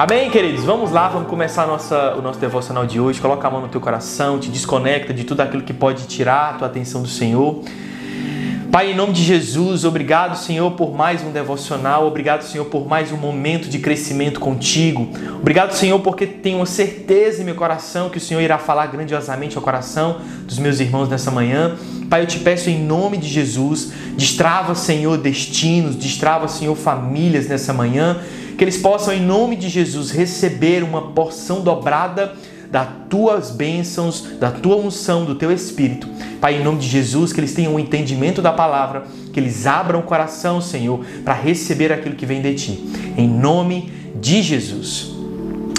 Amém, queridos? Vamos lá, vamos começar nossa, o nosso devocional de hoje. Coloca a mão no teu coração, te desconecta de tudo aquilo que pode tirar a tua atenção do Senhor. Pai, em nome de Jesus, obrigado, Senhor, por mais um devocional. Obrigado, Senhor, por mais um momento de crescimento contigo. Obrigado, Senhor, porque tenho certeza em meu coração que o Senhor irá falar grandiosamente ao coração dos meus irmãos nessa manhã. Pai, eu te peço em nome de Jesus, destrava, Senhor, destinos, destrava, Senhor, famílias nessa manhã, que eles possam, em nome de Jesus, receber uma porção dobrada das tuas bênçãos, da tua unção, do teu Espírito. Pai, em nome de Jesus, que eles tenham um entendimento da palavra, que eles abram o coração, Senhor, para receber aquilo que vem de ti. Em nome de Jesus.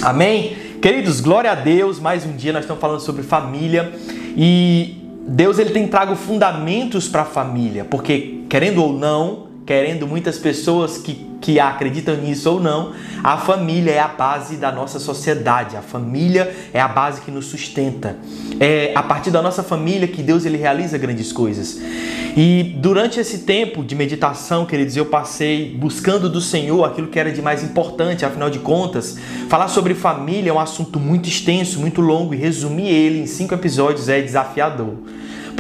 Amém? Queridos, glória a Deus. Mais um dia nós estamos falando sobre família e Deus ele tem trago fundamentos para a família, porque querendo ou não, querendo muitas pessoas que que acreditam nisso ou não, a família é a base da nossa sociedade. A família é a base que nos sustenta. É a partir da nossa família que Deus ele realiza grandes coisas. E durante esse tempo de meditação, queridos, eu passei buscando do Senhor aquilo que era de mais importante, afinal de contas, falar sobre família é um assunto muito extenso, muito longo e resumir ele em cinco episódios é desafiador.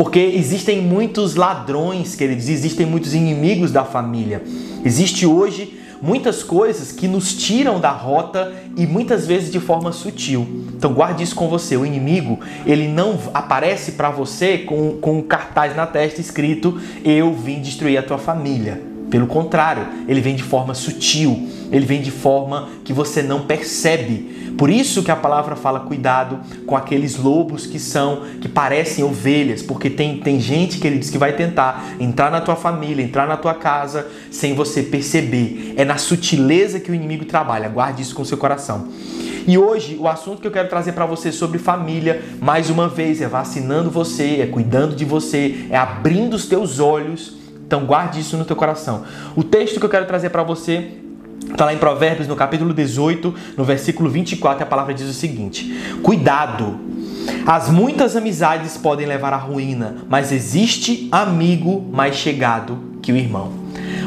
Porque existem muitos ladrões, queridos, existem muitos inimigos da família. Existe hoje muitas coisas que nos tiram da rota e muitas vezes de forma sutil. Então guarde isso com você. O inimigo, ele não aparece para você com, com um cartaz na testa escrito eu vim destruir a tua família. Pelo contrário, ele vem de forma sutil, ele vem de forma que você não percebe. Por isso que a palavra fala cuidado com aqueles lobos que são, que parecem ovelhas, porque tem, tem gente que ele diz que vai tentar entrar na tua família, entrar na tua casa sem você perceber. É na sutileza que o inimigo trabalha. Guarde isso com seu coração. E hoje o assunto que eu quero trazer para você sobre família, mais uma vez, é vacinando você, é cuidando de você, é abrindo os teus olhos então guarde isso no teu coração. O texto que eu quero trazer para você Está lá em Provérbios, no capítulo 18, no versículo 24, a palavra diz o seguinte: Cuidado! As muitas amizades podem levar à ruína, mas existe amigo mais chegado que o irmão.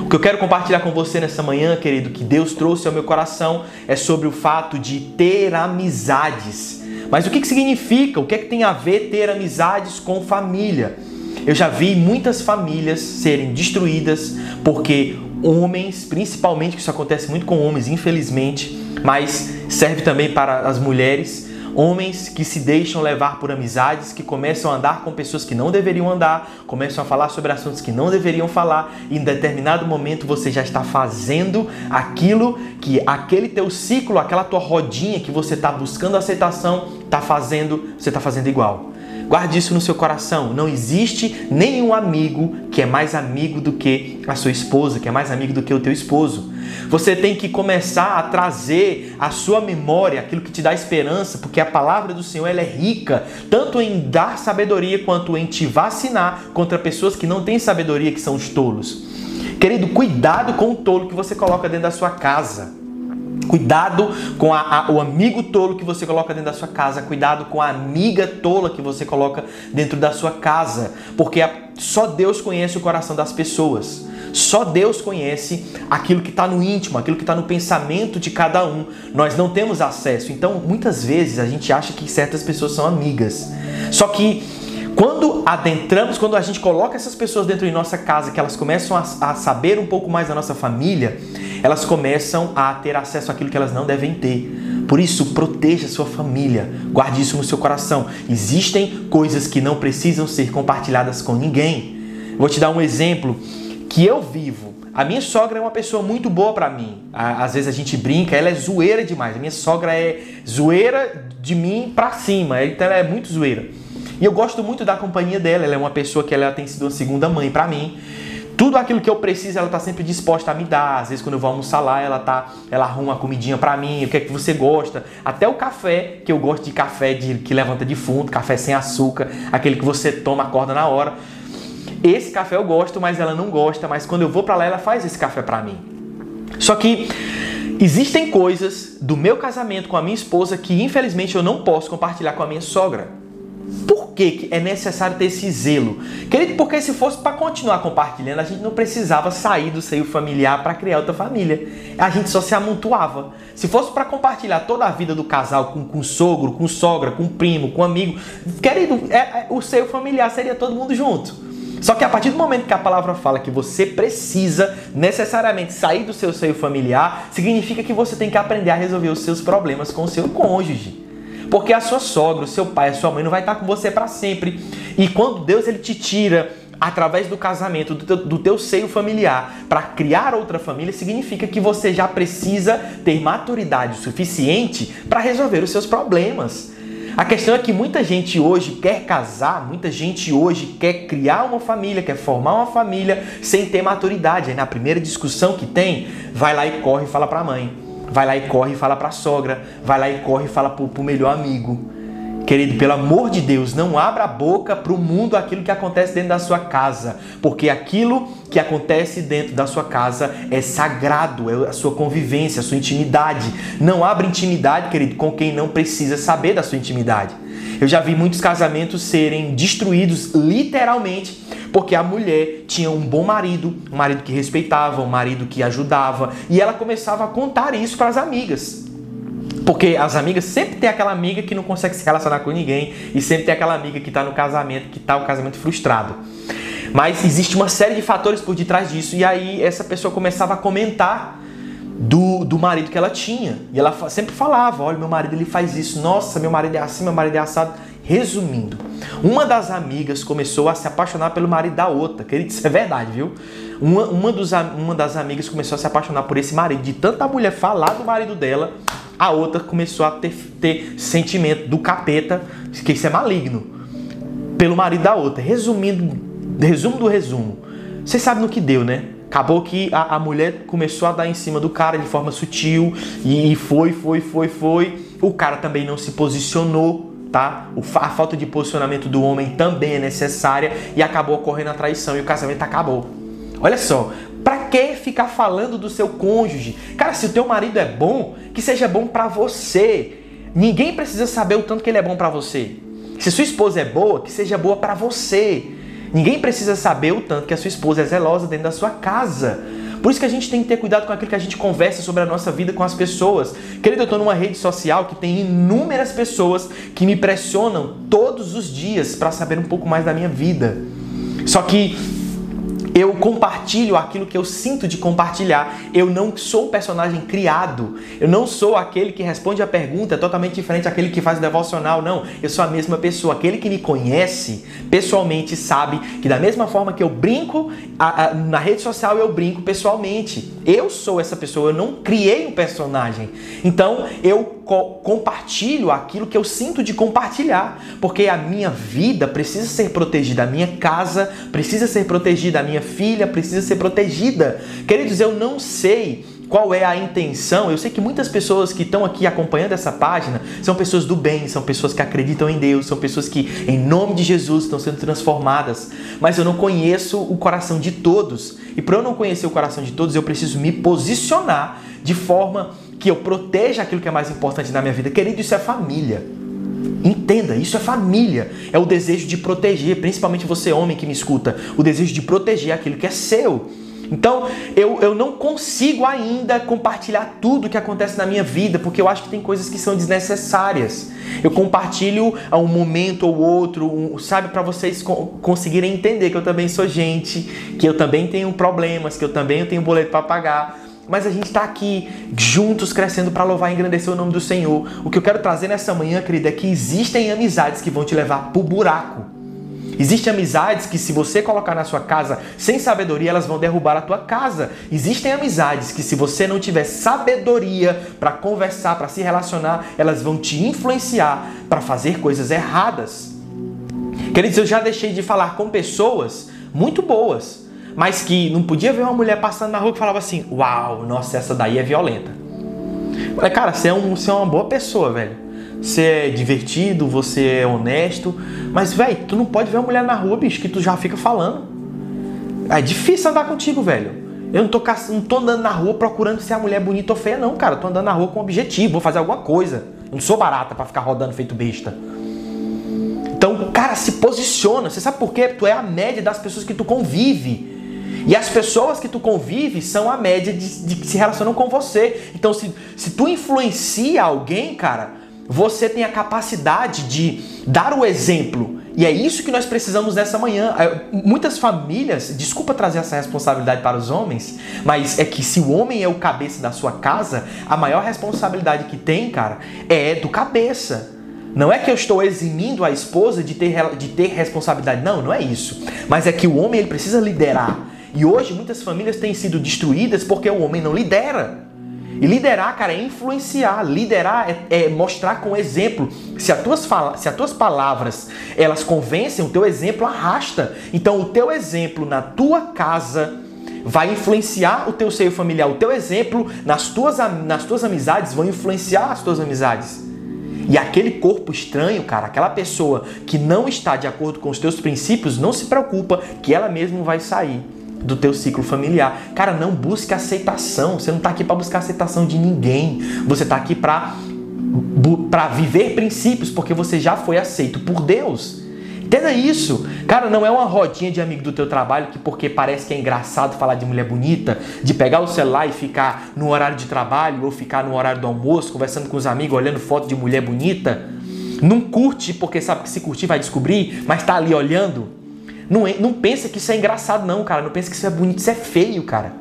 O que eu quero compartilhar com você nessa manhã, querido, que Deus trouxe ao meu coração, é sobre o fato de ter amizades. Mas o que, que significa? O que é que tem a ver ter amizades com família? Eu já vi muitas famílias serem destruídas porque homens, principalmente que isso acontece muito com homens, infelizmente, mas serve também para as mulheres, homens que se deixam levar por amizades, que começam a andar com pessoas que não deveriam andar, começam a falar sobre assuntos que não deveriam falar, e em determinado momento você já está fazendo aquilo que aquele teu ciclo, aquela tua rodinha que você está buscando aceitação, está fazendo, você está fazendo igual. Guarde isso no seu coração. Não existe nenhum amigo que é mais amigo do que a sua esposa, que é mais amigo do que o teu esposo. Você tem que começar a trazer à sua memória aquilo que te dá esperança, porque a palavra do Senhor ela é rica, tanto em dar sabedoria quanto em te vacinar contra pessoas que não têm sabedoria, que são os tolos. Querido, cuidado com o tolo que você coloca dentro da sua casa. Cuidado com a, a, o amigo tolo que você coloca dentro da sua casa. Cuidado com a amiga tola que você coloca dentro da sua casa. Porque a, só Deus conhece o coração das pessoas. Só Deus conhece aquilo que está no íntimo, aquilo que está no pensamento de cada um. Nós não temos acesso. Então, muitas vezes a gente acha que certas pessoas são amigas. Só que quando adentramos, quando a gente coloca essas pessoas dentro de nossa casa, que elas começam a, a saber um pouco mais da nossa família, elas começam a ter acesso àquilo que elas não devem ter. Por isso, proteja sua família, guarde isso no seu coração. Existem coisas que não precisam ser compartilhadas com ninguém. Vou te dar um exemplo que eu vivo. A minha sogra é uma pessoa muito boa para mim. Às vezes a gente brinca, ela é zoeira demais. A minha sogra é zoeira de mim para cima, então ela é muito zoeira. E eu gosto muito da companhia dela. Ela é uma pessoa que ela tem sido uma segunda mãe para mim. Tudo aquilo que eu preciso, ela tá sempre disposta a me dar. Às vezes, quando eu vou almoçar lá, ela tá, ela arruma uma comidinha para mim, o que é que você gosta. Até o café, que eu gosto de café de, que levanta defunto, café sem açúcar, aquele que você toma, acorda na hora. Esse café eu gosto, mas ela não gosta. Mas quando eu vou para lá, ela faz esse café para mim. Só que existem coisas do meu casamento com a minha esposa que infelizmente eu não posso compartilhar com a minha sogra. Por que é necessário ter esse zelo? Querido, porque se fosse para continuar compartilhando, a gente não precisava sair do seio familiar para criar outra família. A gente só se amontoava. Se fosse para compartilhar toda a vida do casal com, com sogro, com sogra, com primo, com amigo, querido, é, é, o seio familiar seria todo mundo junto. Só que a partir do momento que a palavra fala que você precisa necessariamente sair do seu seio familiar, significa que você tem que aprender a resolver os seus problemas com o seu cônjuge. Porque a sua sogra, o seu pai, a sua mãe não vai estar com você para sempre. E quando Deus ele te tira através do casamento, do teu, do teu seio familiar, para criar outra família, significa que você já precisa ter maturidade suficiente para resolver os seus problemas. A questão é que muita gente hoje quer casar, muita gente hoje quer criar uma família, quer formar uma família sem ter maturidade. Aí na primeira discussão que tem, vai lá e corre e fala para a mãe. Vai lá e corre e fala para a sogra. Vai lá e corre e fala para o melhor amigo. Querido, pelo amor de Deus, não abra a boca para o mundo aquilo que acontece dentro da sua casa, porque aquilo que acontece dentro da sua casa é sagrado, é a sua convivência, a sua intimidade. Não abra intimidade, querido, com quem não precisa saber da sua intimidade. Eu já vi muitos casamentos serem destruídos literalmente porque a mulher tinha um bom marido, um marido que respeitava, um marido que ajudava, e ela começava a contar isso para as amigas. Porque as amigas sempre tem aquela amiga que não consegue se relacionar com ninguém e sempre tem aquela amiga que está no casamento, que está o casamento frustrado. Mas existe uma série de fatores por detrás disso e aí essa pessoa começava a comentar do, do marido que ela tinha. E ela sempre falava: olha, meu marido ele faz isso, nossa, meu marido é assim, meu marido é assado. Resumindo, uma das amigas começou a se apaixonar pelo marido da outra. Querido, isso é verdade, viu? Uma, uma, dos, uma das amigas começou a se apaixonar por esse marido. De tanta mulher falar do marido dela, a outra começou a ter, ter sentimento do capeta, que isso é maligno, pelo marido da outra. Resumindo, resumo do resumo. Você sabe no que deu, né? Acabou que a, a mulher começou a dar em cima do cara de forma sutil e foi, foi, foi, foi. O cara também não se posicionou tá? A falta de posicionamento do homem também é necessária e acabou ocorrendo a traição e o casamento acabou. Olha só, para que ficar falando do seu cônjuge? Cara, se o teu marido é bom, que seja bom para você. Ninguém precisa saber o tanto que ele é bom para você. Se sua esposa é boa, que seja boa para você. Ninguém precisa saber o tanto que a sua esposa é zelosa dentro da sua casa. Por isso que a gente tem que ter cuidado com aquilo que a gente conversa sobre a nossa vida com as pessoas. Querido, eu estou numa rede social que tem inúmeras pessoas que me pressionam todos os dias para saber um pouco mais da minha vida. Só que eu compartilho aquilo que eu sinto de compartilhar. Eu não sou um personagem criado. Eu não sou aquele que responde a pergunta totalmente diferente daquele que faz o devocional. Não, eu sou a mesma pessoa. Aquele que me conhece pessoalmente sabe que da mesma forma que eu brinco a, a, na rede social, eu brinco pessoalmente. Eu sou essa pessoa. Eu não criei um personagem. Então eu co compartilho aquilo que eu sinto de compartilhar, porque a minha vida precisa ser protegida, a minha casa precisa ser protegida, a minha filha precisa ser protegida. Queridos, eu não sei qual é a intenção. Eu sei que muitas pessoas que estão aqui acompanhando essa página são pessoas do bem, são pessoas que acreditam em Deus, são pessoas que, em nome de Jesus, estão sendo transformadas. Mas eu não conheço o coração de todos. E para eu não conhecer o coração de todos, eu preciso me posicionar de forma que eu proteja aquilo que é mais importante na minha vida. Querido, isso é família. Entenda, isso é família. É o desejo de proteger, principalmente você, homem que me escuta, o desejo de proteger aquilo que é seu. Então, eu, eu não consigo ainda compartilhar tudo que acontece na minha vida, porque eu acho que tem coisas que são desnecessárias. Eu compartilho a um momento ou outro, um, sabe, para vocês conseguirem entender que eu também sou gente, que eu também tenho problemas, que eu também tenho boleto para pagar mas a gente está aqui juntos crescendo para louvar e engrandecer o nome do Senhor. O que eu quero trazer nessa manhã, querida, é que existem amizades que vão te levar para o buraco. Existem amizades que, se você colocar na sua casa sem sabedoria, elas vão derrubar a tua casa. Existem amizades que, se você não tiver sabedoria para conversar, para se relacionar, elas vão te influenciar para fazer coisas erradas. Queridos, eu já deixei de falar com pessoas muito boas mas que não podia ver uma mulher passando na rua que falava assim: Uau, nossa, essa daí é violenta. Falei, cara, você é, um, você é uma boa pessoa, velho. Você é divertido, você é honesto, mas, velho, tu não pode ver uma mulher na rua, bicho, que tu já fica falando. É difícil andar contigo, velho. Eu não tô, não tô andando na rua procurando se a mulher é bonita ou feia, não, cara. Eu tô andando na rua com um objetivo, vou fazer alguma coisa. Eu não sou barata para ficar rodando feito besta. Então, Cara, se posiciona. Você sabe por quê? Tu é a média das pessoas que tu convive. E as pessoas que tu convive são a média de, de que se relacionam com você. Então, se, se tu influencia alguém, cara, você tem a capacidade de dar o exemplo. E é isso que nós precisamos nessa manhã. É, muitas famílias, desculpa trazer essa responsabilidade para os homens, mas é que se o homem é o cabeça da sua casa, a maior responsabilidade que tem, cara, é do cabeça. Não é que eu estou eximindo a esposa de ter, de ter responsabilidade, não, não é isso. Mas é que o homem ele precisa liderar. E hoje muitas famílias têm sido destruídas porque o homem não lidera. E liderar, cara, é influenciar. Liderar é, é mostrar com exemplo. Se as, tuas fala, se as tuas palavras elas convencem, o teu exemplo arrasta. Então, o teu exemplo na tua casa vai influenciar o teu seio familiar. O teu exemplo nas tuas, nas tuas amizades vão influenciar as tuas amizades. E aquele corpo estranho, cara, aquela pessoa que não está de acordo com os teus princípios, não se preocupa que ela mesma vai sair do teu ciclo familiar. Cara, não busque aceitação. Você não está aqui para buscar aceitação de ninguém. Você está aqui para para viver princípios, porque você já foi aceito por Deus. Entenda isso. Cara, não é uma rodinha de amigo do teu trabalho que porque parece que é engraçado falar de mulher bonita, de pegar o celular e ficar no horário de trabalho ou ficar no horário do almoço, conversando com os amigos, olhando foto de mulher bonita. Não curte porque sabe que se curtir vai descobrir, mas tá ali olhando não, não pensa que isso é engraçado, não, cara. Não pensa que isso é bonito, isso é feio, cara.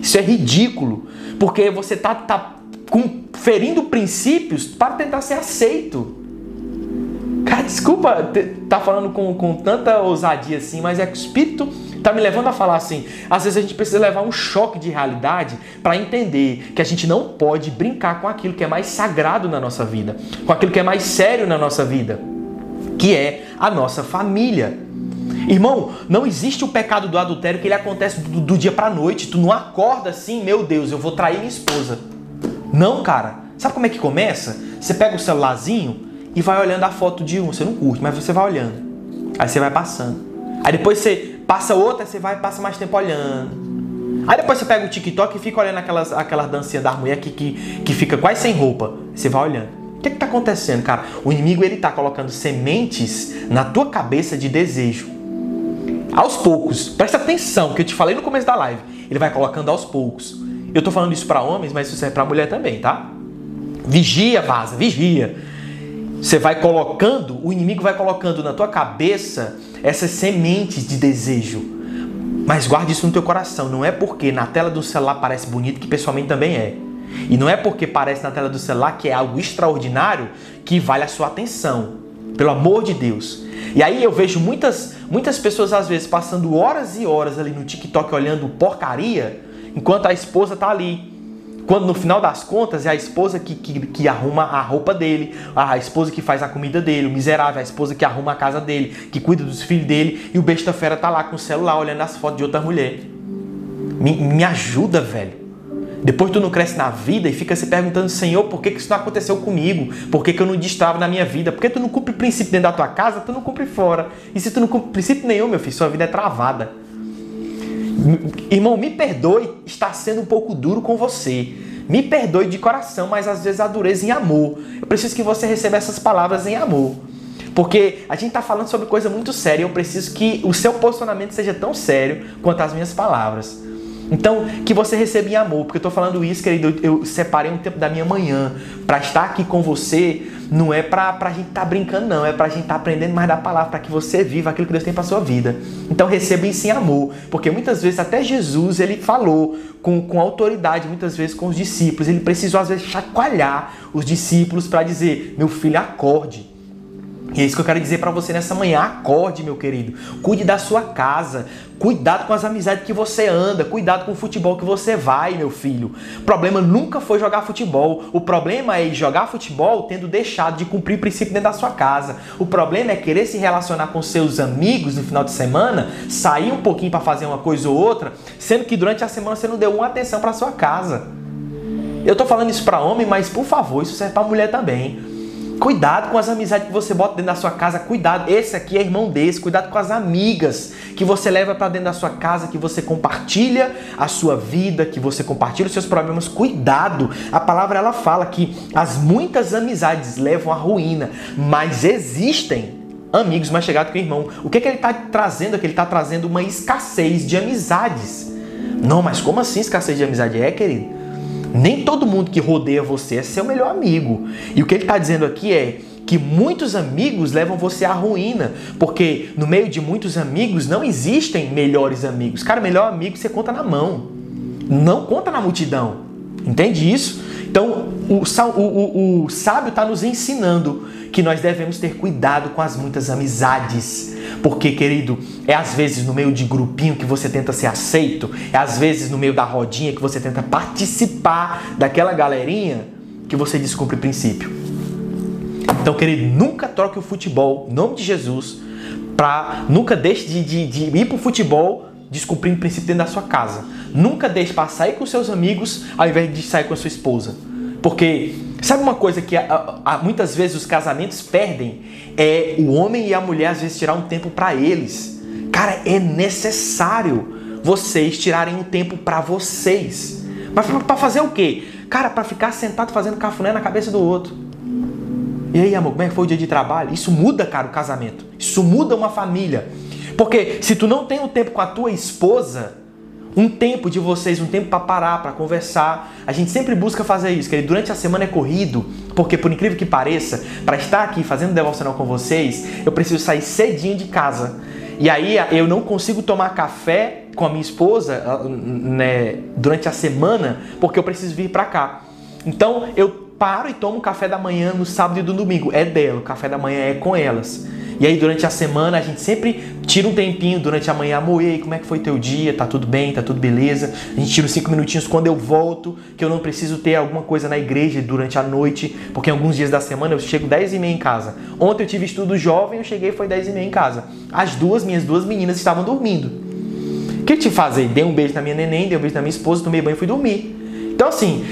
Isso é ridículo. Porque você tá, tá com, ferindo princípios para tentar ser aceito. Cara, desculpa tá falando com, com tanta ousadia assim, mas é que o Espírito tá me levando a falar assim. Às vezes a gente precisa levar um choque de realidade para entender que a gente não pode brincar com aquilo que é mais sagrado na nossa vida, com aquilo que é mais sério na nossa vida, que é a nossa família. Irmão, não existe o pecado do adultério que ele acontece do, do dia pra noite. Tu não acorda assim, meu Deus, eu vou trair minha esposa. Não, cara. Sabe como é que começa? Você pega o celularzinho e vai olhando a foto de um. Você não curte, mas você vai olhando. Aí você vai passando. Aí depois você passa outra, você vai passa mais tempo olhando. Aí depois você pega o TikTok e fica olhando aquelas, aquelas dancinhas da mulher que, que, que fica quase sem roupa. Você vai olhando. O que está acontecendo, cara? O inimigo ele está colocando sementes na tua cabeça de desejo aos poucos. Presta atenção, que eu te falei no começo da live. Ele vai colocando aos poucos. Eu tô falando isso para homens, mas isso serve para mulher também, tá? Vigia, vaza, vigia. Você vai colocando, o inimigo vai colocando na tua cabeça essas sementes de desejo. Mas guarde isso no teu coração. Não é porque na tela do celular parece bonito que pessoalmente também é. E não é porque parece na tela do celular que é algo extraordinário que vale a sua atenção. Pelo amor de Deus. E aí eu vejo muitas, muitas pessoas às vezes passando horas e horas ali no TikTok olhando porcaria, enquanto a esposa tá ali. Quando no final das contas é a esposa que, que, que arruma a roupa dele, a esposa que faz a comida dele, o miserável, a esposa que arruma a casa dele, que cuida dos filhos dele, e o besta fera tá lá com o celular olhando as fotos de outra mulher. Me, me ajuda, velho. Depois tu não cresce na vida e fica se perguntando, Senhor, por que, que isso não aconteceu comigo? Por que, que eu não destravo na minha vida? Por que tu não cumpre princípio dentro da tua casa, tu não cumpre fora? E se tu não cumpre princípio nenhum, meu filho, sua vida é travada. Irmão, me perdoe estar sendo um pouco duro com você. Me perdoe de coração, mas às vezes a dureza em amor. Eu preciso que você receba essas palavras em amor. Porque a gente está falando sobre coisa muito séria e eu preciso que o seu posicionamento seja tão sério quanto as minhas palavras. Então, que você receba em amor, porque eu estou falando isso, querido, eu separei um tempo da minha manhã para estar aqui com você, não é para a gente estar tá brincando, não, é para a gente estar tá aprendendo mais da palavra, para que você viva aquilo que Deus tem para sua vida. Então, receba isso em amor, porque muitas vezes até Jesus, ele falou com, com autoridade, muitas vezes com os discípulos, ele precisou às vezes chacoalhar os discípulos para dizer, meu filho, acorde. E é isso que eu quero dizer para você nessa manhã. Acorde, meu querido. Cuide da sua casa. Cuidado com as amizades que você anda. Cuidado com o futebol que você vai, meu filho. O problema nunca foi jogar futebol. O problema é jogar futebol tendo deixado de cumprir o princípio dentro da sua casa. O problema é querer se relacionar com seus amigos no final de semana, sair um pouquinho para fazer uma coisa ou outra, sendo que durante a semana você não deu uma atenção para sua casa. Eu tô falando isso para homem, mas por favor, isso serve para mulher também. Cuidado com as amizades que você bota dentro da sua casa. Cuidado, esse aqui é irmão desse. Cuidado com as amigas que você leva para dentro da sua casa, que você compartilha a sua vida, que você compartilha os seus problemas. Cuidado. A palavra ela fala que as muitas amizades levam à ruína, mas existem amigos mais chegados que o irmão. O que, é que ele está trazendo? É que ele está trazendo uma escassez de amizades. Não, mas como assim escassez de amizade? É, querido. Nem todo mundo que rodeia você é seu melhor amigo. E o que ele está dizendo aqui é que muitos amigos levam você à ruína, porque no meio de muitos amigos não existem melhores amigos. Cara, melhor amigo você conta na mão, não conta na multidão. Entende isso? Então, o, o, o, o sábio está nos ensinando que nós devemos ter cuidado com as muitas amizades. Porque, querido, é às vezes no meio de grupinho que você tenta ser aceito, é às vezes no meio da rodinha que você tenta participar daquela galerinha que você descumpre princípio. Então, querido, nunca troque o futebol, em nome de Jesus, para nunca deixe de, de, de ir para o futebol descumprindo o princípio dentro da sua casa. Nunca deixe para sair com seus amigos ao invés de sair com a sua esposa. Porque sabe uma coisa que a, a, muitas vezes os casamentos perdem? É o homem e a mulher às vezes tirar um tempo para eles. Cara, é necessário vocês tirarem um tempo para vocês. Mas para fazer o quê? Cara, para ficar sentado fazendo cafuné na cabeça do outro. E aí, amor, como é que foi o dia de trabalho? Isso muda, cara, o casamento. Isso muda uma família. Porque se tu não tem um tempo com a tua esposa, um tempo de vocês, um tempo para parar, para conversar. A gente sempre busca fazer isso, que durante a semana é corrido, porque por incrível que pareça, para estar aqui fazendo devocional com vocês, eu preciso sair cedinho de casa. E aí eu não consigo tomar café com a minha esposa né, durante a semana, porque eu preciso vir para cá. Então eu paro e tomo café da manhã no sábado e no domingo. É dela, o café da manhã é com elas. E aí durante a semana a gente sempre tira um tempinho durante a manhã, amor, e como é que foi teu dia? Tá tudo bem? Tá tudo beleza? A gente tira cinco minutinhos quando eu volto, que eu não preciso ter alguma coisa na igreja durante a noite, porque em alguns dias da semana eu chego 10 e meia em casa. Ontem eu tive estudo jovem, eu cheguei foi 10 e meia em casa. As duas, minhas duas meninas estavam dormindo. O que te fazer? Dei um beijo na minha neném, dei um beijo na minha esposa, tomei banho e fui dormir. Então assim,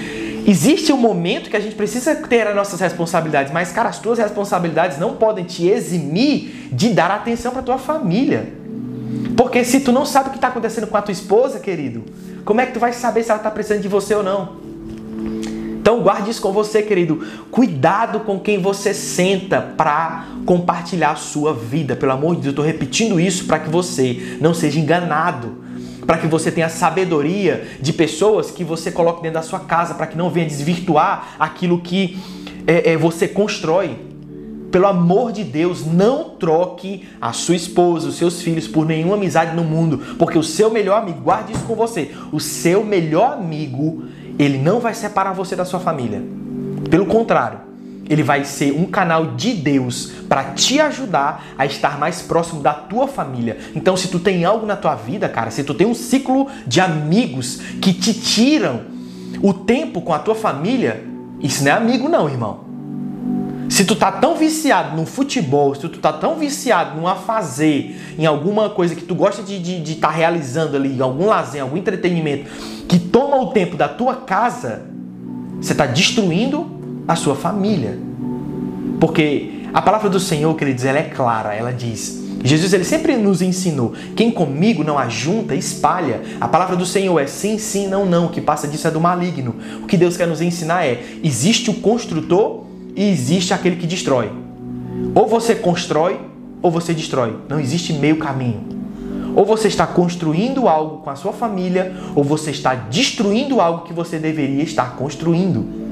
Existe um momento que a gente precisa ter as nossas responsabilidades, mas cara, as tuas responsabilidades não podem te eximir de dar atenção para tua família. Porque se tu não sabe o que está acontecendo com a tua esposa, querido, como é que tu vai saber se ela está precisando de você ou não? Então guarde isso com você, querido. Cuidado com quem você senta para compartilhar a sua vida. Pelo amor de Deus, eu estou repetindo isso para que você não seja enganado para que você tenha sabedoria de pessoas que você coloque dentro da sua casa, para que não venha desvirtuar aquilo que é, é, você constrói. Pelo amor de Deus, não troque a sua esposa, os seus filhos por nenhuma amizade no mundo, porque o seu melhor amigo, guarde isso com você, o seu melhor amigo, ele não vai separar você da sua família. Pelo contrário, ele vai ser um canal de Deus para te ajudar a estar mais próximo da tua família. Então, se tu tem algo na tua vida, cara, se tu tem um ciclo de amigos que te tiram o tempo com a tua família, isso não é amigo não, irmão. Se tu tá tão viciado no futebol, se tu tá tão viciado num a fazer, em alguma coisa que tu gosta de estar de, de tá realizando ali, algum lazer, algum entretenimento, que toma o tempo da tua casa, você está destruindo a sua família. Porque a palavra do Senhor, queridos, ela é clara, ela diz. Jesus ele sempre nos ensinou: quem comigo não ajunta, espalha. A palavra do Senhor é sim, sim, não, não. O que passa disso é do maligno. O que Deus quer nos ensinar é: existe o construtor e existe aquele que destrói. Ou você constrói ou você destrói. Não existe meio caminho. Ou você está construindo algo com a sua família, ou você está destruindo algo que você deveria estar construindo.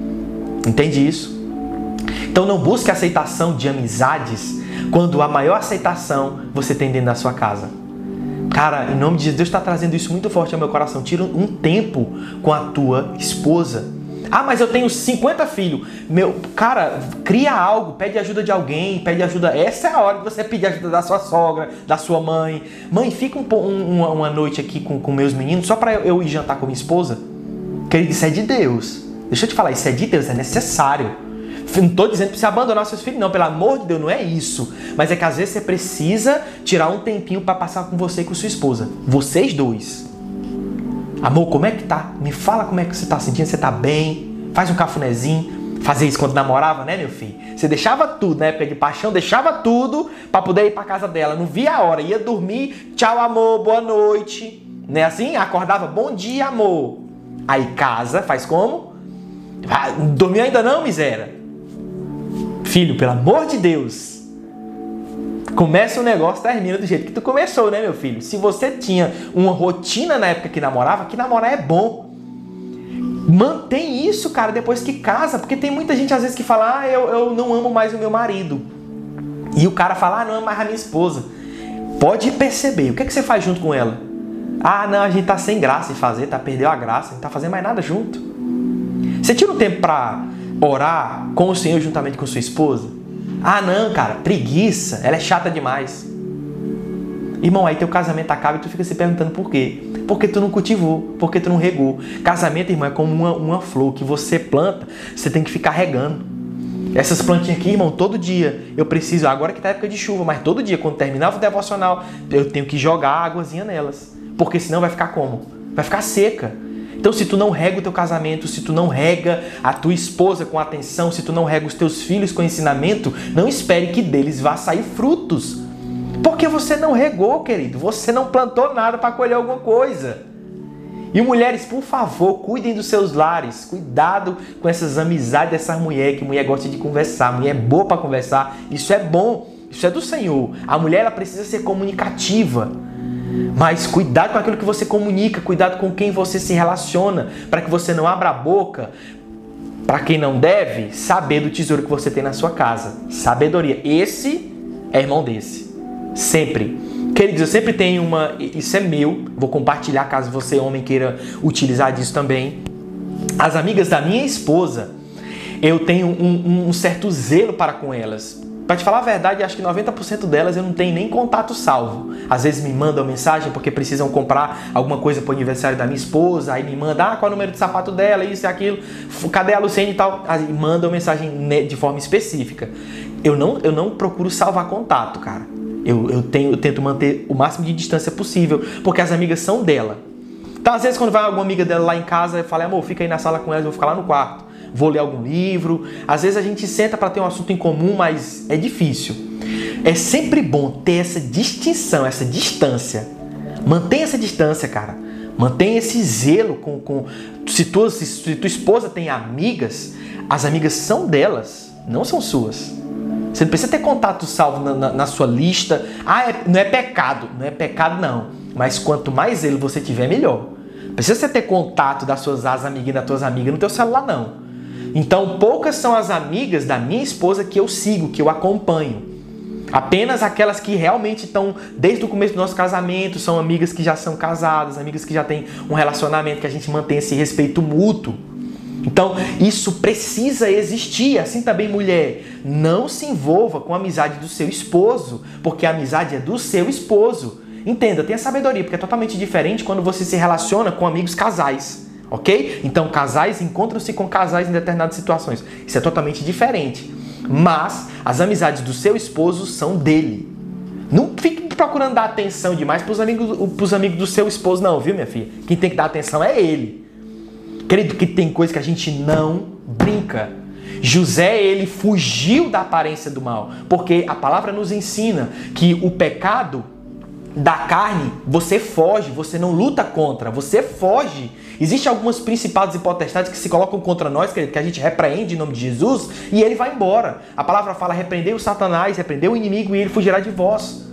Entende isso? Então não busque aceitação de amizades quando a maior aceitação você tem dentro da sua casa. Cara, em nome de Jesus, Deus está trazendo isso muito forte ao meu coração. Tira um tempo com a tua esposa. Ah, mas eu tenho 50 filhos. Meu, cara, cria algo, pede ajuda de alguém, pede ajuda. Essa é a hora de você pedir ajuda da sua sogra, da sua mãe. Mãe, fica um, um, uma noite aqui com, com meus meninos só para eu, eu ir jantar com minha esposa. Querido, isso é de Deus. Deixa eu te falar, isso é de Deus, é necessário. Não estou dizendo para você abandonar seus filhos, não, pelo amor de Deus, não é isso. Mas é que às vezes você precisa tirar um tempinho para passar com você e com sua esposa. Vocês dois. Amor, como é que tá? Me fala como é que você tá sentindo, você tá bem? Faz um cafunézinho. Fazer isso quando namorava, né, meu filho? Você deixava tudo, na época de paixão, deixava tudo para poder ir para casa dela. Não via a hora, ia dormir, tchau, amor, boa noite. Né assim? Acordava, bom dia, amor. Aí casa, faz como? Ah, dormiu ainda não, miséria? Filho, pelo amor de Deus, Começa o negócio, termina do jeito que tu começou, né, meu filho? Se você tinha uma rotina na época que namorava, que namorar é bom. Mantém isso, cara, depois que casa, porque tem muita gente às vezes que fala, ah, eu, eu não amo mais o meu marido. E o cara fala, ah, não amo mais a minha esposa. Pode perceber, o que, é que você faz junto com ela? Ah, não, a gente tá sem graça em fazer, tá perdeu a graça, não tá fazendo mais nada junto. Você tira um tempo para orar com o Senhor juntamente com sua esposa? Ah, não, cara, preguiça, ela é chata demais. Irmão, aí teu casamento acaba e tu fica se perguntando por quê? Porque tu não cultivou, porque tu não regou. Casamento, irmão, é como uma, uma flor que você planta, você tem que ficar regando. Essas plantinhas aqui, irmão, todo dia eu preciso, agora que tá época de chuva, mas todo dia, quando terminava o devocional, eu tenho que jogar águazinha nelas. Porque senão vai ficar como? Vai ficar seca. Então, se tu não rega o teu casamento, se tu não rega a tua esposa com atenção, se tu não rega os teus filhos com ensinamento, não espere que deles vá sair frutos. Porque você não regou, querido. Você não plantou nada para colher alguma coisa. E mulheres, por favor, cuidem dos seus lares. Cuidado com essas amizades dessas mulheres, que mulher gosta de conversar, mulher é boa para conversar. Isso é bom, isso é do Senhor. A mulher ela precisa ser comunicativa. Mas cuidado com aquilo que você comunica, cuidado com quem você se relaciona, para que você não abra a boca para quem não deve saber do tesouro que você tem na sua casa. Sabedoria. Esse é irmão desse. Sempre. Queridos, eu sempre tenho uma. Isso é meu, vou compartilhar caso você, homem, queira utilizar disso também. As amigas da minha esposa, eu tenho um, um certo zelo para com elas. Para te falar a verdade, acho que 90% delas eu não tenho nem contato salvo. Às vezes me mandam mensagem porque precisam comprar alguma coisa para o aniversário da minha esposa, aí me mandam, ah, qual é o número de sapato dela, isso e aquilo, cadê a Luciene e tal. Aí mandam mensagem de forma específica. Eu não, eu não procuro salvar contato, cara. Eu, eu, tenho, eu tento manter o máximo de distância possível, porque as amigas são dela. Então, às vezes, quando vai alguma amiga dela lá em casa, eu falo, amor, fica aí na sala com elas, eu vou ficar lá no quarto vou ler algum livro. Às vezes a gente senta para ter um assunto em comum, mas é difícil. É sempre bom ter essa distinção, essa distância. Mantenha essa distância, cara. Mantenha esse zelo com. com se, tua, se, se tua esposa tem amigas, as amigas são delas, não são suas. Você não precisa ter contato salvo na, na, na sua lista. Ah, é, não é pecado. Não é pecado, não. Mas quanto mais zelo você tiver, melhor. Precisa você ter contato das suas as amigas das tuas amigas no teu celular, não. Então, poucas são as amigas da minha esposa que eu sigo, que eu acompanho. Apenas aquelas que realmente estão desde o começo do nosso casamento, são amigas que já são casadas, amigas que já têm um relacionamento que a gente mantém esse respeito mútuo. Então, isso precisa existir. Assim também, mulher, não se envolva com a amizade do seu esposo, porque a amizade é do seu esposo. Entenda, tenha sabedoria, porque é totalmente diferente quando você se relaciona com amigos casais ok? Então, casais encontram-se com casais em determinadas situações. Isso é totalmente diferente. Mas as amizades do seu esposo são dele. Não fique procurando dar atenção demais para os amigos, amigos do seu esposo, não, viu, minha filha? Quem tem que dar atenção é ele. Querido, que tem coisa que a gente não brinca. José, ele fugiu da aparência do mal, porque a palavra nos ensina que o pecado da carne, você foge, você não luta contra, você foge. Existem algumas principados e potestades que se colocam contra nós, que a gente repreende em nome de Jesus, e ele vai embora. A palavra fala: repreendeu o Satanás, repreendeu o inimigo e ele fugirá de vós.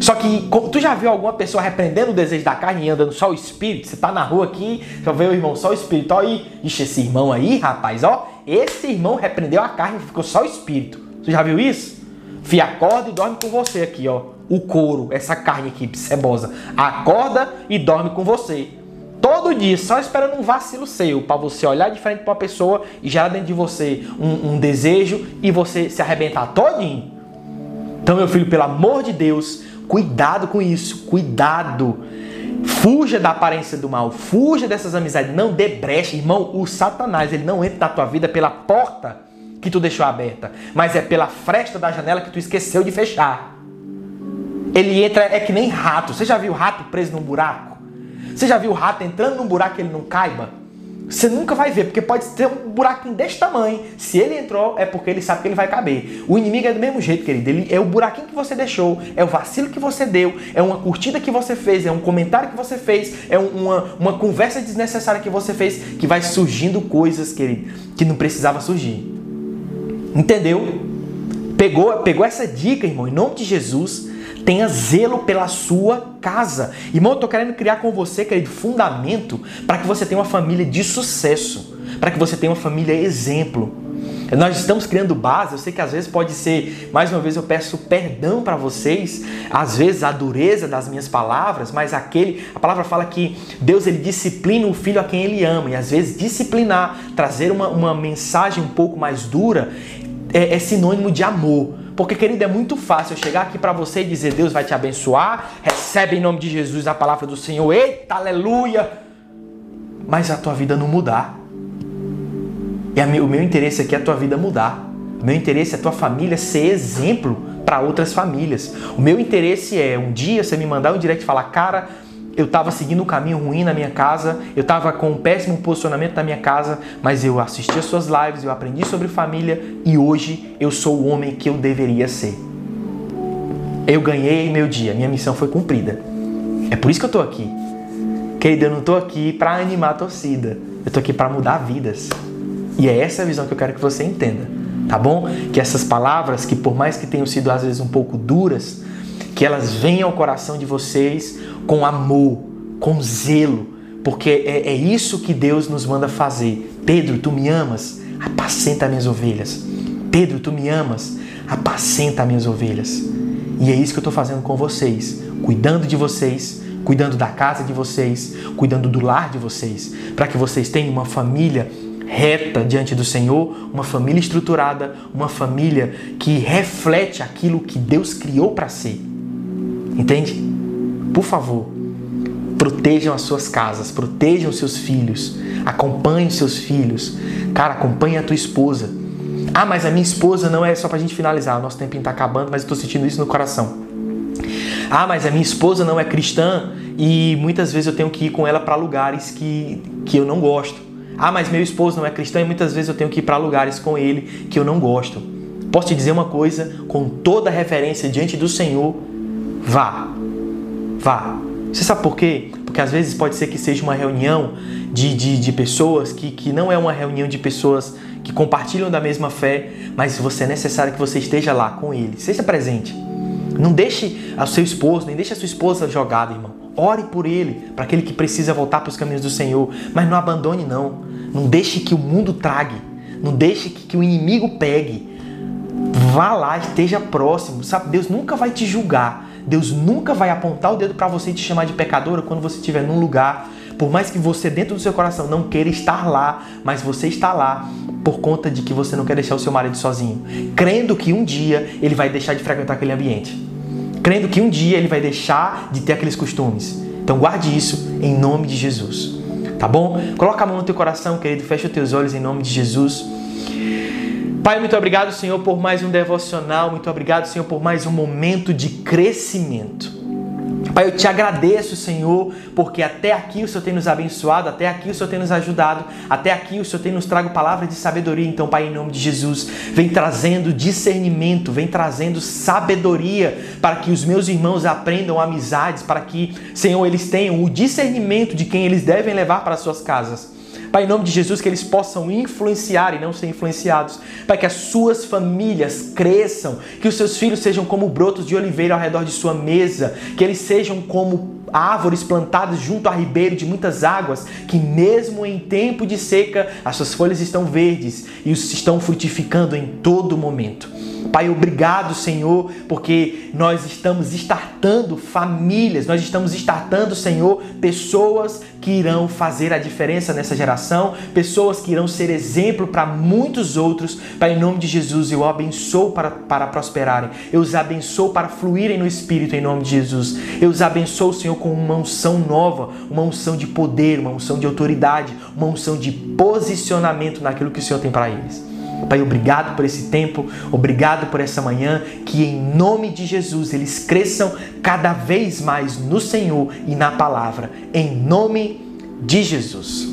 Só que tu já viu alguma pessoa repreendendo o desejo da carne e andando só o espírito? Você tá na rua aqui, só vê o irmão só o espírito. Ó, aí, ixi, esse irmão aí, rapaz, ó, esse irmão repreendeu a carne e ficou só o espírito. Você já viu isso? Fia acorda e dorme com você aqui, ó o couro, essa carne aqui cebosa, acorda e dorme com você. Todo dia, só esperando um vacilo seu, para você olhar diferente para uma pessoa e gerar dentro de você um, um desejo e você se arrebentar todinho. Então, meu filho, pelo amor de Deus, cuidado com isso, cuidado. Fuja da aparência do mal, fuja dessas amizades, não dê brecha, irmão. O Satanás, ele não entra na tua vida pela porta que tu deixou aberta, mas é pela fresta da janela que tu esqueceu de fechar. Ele entra, é que nem rato. Você já viu rato preso num buraco? Você já viu rato entrando num buraco e ele não caiba? Você nunca vai ver, porque pode ter um buraquinho desse tamanho. Se ele entrou, é porque ele sabe que ele vai caber. O inimigo é do mesmo jeito, querido. Ele é o buraquinho que você deixou, é o vacilo que você deu, é uma curtida que você fez, é um comentário que você fez, é uma, uma conversa desnecessária que você fez, que vai surgindo coisas, querido, que não precisava surgir. Entendeu? Pegou, pegou essa dica, irmão, em nome de Jesus, tenha zelo pela sua casa. Irmão, eu tô querendo criar com você, querido, fundamento para que você tenha uma família de sucesso, para que você tenha uma família exemplo. Nós estamos criando base, eu sei que às vezes pode ser, mais uma vez eu peço perdão para vocês, às vezes a dureza das minhas palavras, mas aquele, a palavra fala que Deus ele disciplina o filho a quem ele ama, e às vezes disciplinar, trazer uma, uma mensagem um pouco mais dura, é, é sinônimo de amor. Porque, querido, é muito fácil eu chegar aqui para você e dizer Deus vai te abençoar, recebe em nome de Jesus a palavra do Senhor, eita, aleluia, mas a tua vida não mudar. E o meu interesse aqui é a tua vida mudar. O meu interesse é a tua família ser exemplo para outras famílias. O meu interesse é um dia você me mandar um direct e falar, cara, eu estava seguindo um caminho ruim na minha casa, eu estava com um péssimo posicionamento na minha casa, mas eu assisti as suas lives, eu aprendi sobre família e hoje eu sou o homem que eu deveria ser. Eu ganhei meu dia, minha missão foi cumprida. É por isso que eu estou aqui. Querido, eu não estou aqui para animar a torcida, eu estou aqui para mudar vidas. E é essa a visão que eu quero que você entenda, tá bom? Que essas palavras, que por mais que tenham sido às vezes um pouco duras, que elas venham ao coração de vocês com amor, com zelo, porque é, é isso que Deus nos manda fazer. Pedro, tu me amas? Apacenta minhas ovelhas. Pedro, tu me amas? Apacenta minhas ovelhas. E é isso que eu estou fazendo com vocês, cuidando de vocês, cuidando da casa de vocês, cuidando do lar de vocês, para que vocês tenham uma família reta diante do Senhor, uma família estruturada, uma família que reflete aquilo que Deus criou para ser. Entende? Por favor, protejam as suas casas, protejam seus filhos, acompanhem seus filhos. Cara, acompanhe a tua esposa. Ah, mas a minha esposa não é só pra gente finalizar, o nosso tempinho tá acabando, mas eu tô sentindo isso no coração. Ah, mas a minha esposa não é cristã e muitas vezes eu tenho que ir com ela para lugares que, que eu não gosto. Ah, mas meu esposo não é cristão e muitas vezes eu tenho que ir para lugares com ele que eu não gosto. Posso te dizer uma coisa, com toda referência diante do Senhor, vá. Vá. Você sabe por quê? Porque às vezes pode ser que seja uma reunião de, de, de pessoas que, que não é uma reunião de pessoas que compartilham da mesma fé, mas você é necessário que você esteja lá com ele. Seja presente. Não deixe o seu esposo, nem deixe a sua esposa jogada, irmão. Ore por ele, para aquele que precisa voltar para os caminhos do Senhor. Mas não abandone, não. Não deixe que o mundo trague. Não deixe que, que o inimigo pegue. Vá lá, esteja próximo. Sabe, Deus nunca vai te julgar. Deus nunca vai apontar o dedo para você e te chamar de pecadora quando você estiver num lugar. Por mais que você, dentro do seu coração, não queira estar lá, mas você está lá por conta de que você não quer deixar o seu marido sozinho. Crendo que um dia ele vai deixar de frequentar aquele ambiente. Crendo que um dia ele vai deixar de ter aqueles costumes. Então guarde isso em nome de Jesus tá bom? Coloca a mão no teu coração, querido, fecha os teus olhos em nome de Jesus. Pai, muito obrigado, Senhor, por mais um devocional, muito obrigado, Senhor, por mais um momento de crescimento. Pai, eu te agradeço, Senhor, porque até aqui o Senhor tem nos abençoado, até aqui o Senhor tem nos ajudado, até aqui o Senhor tem nos trago palavras de sabedoria. Então, Pai, em nome de Jesus, vem trazendo discernimento, vem trazendo sabedoria para que os meus irmãos aprendam amizades, para que, Senhor, eles tenham o discernimento de quem eles devem levar para suas casas. Pai, em nome de Jesus, que eles possam influenciar e não ser influenciados. Pai, que as suas famílias cresçam, que os seus filhos sejam como brotos de oliveira ao redor de sua mesa, que eles sejam como árvores plantadas junto a ribeiro de muitas águas, que mesmo em tempo de seca, as suas folhas estão verdes e estão frutificando em todo momento. Pai, obrigado, Senhor, porque nós estamos startando famílias, nós estamos startando, Senhor, pessoas que irão fazer a diferença nessa geração, pessoas que irão ser exemplo para muitos outros. Pai, em nome de Jesus, eu abençoo para, para prosperarem, eu os abençoo para fluírem no Espírito, em nome de Jesus. Eu os abençoo, Senhor, com uma unção nova, uma unção de poder, uma unção de autoridade, uma unção de posicionamento naquilo que o Senhor tem para eles. Pai, obrigado por esse tempo, obrigado por essa manhã, que em nome de Jesus eles cresçam cada vez mais no Senhor e na palavra, em nome de Jesus.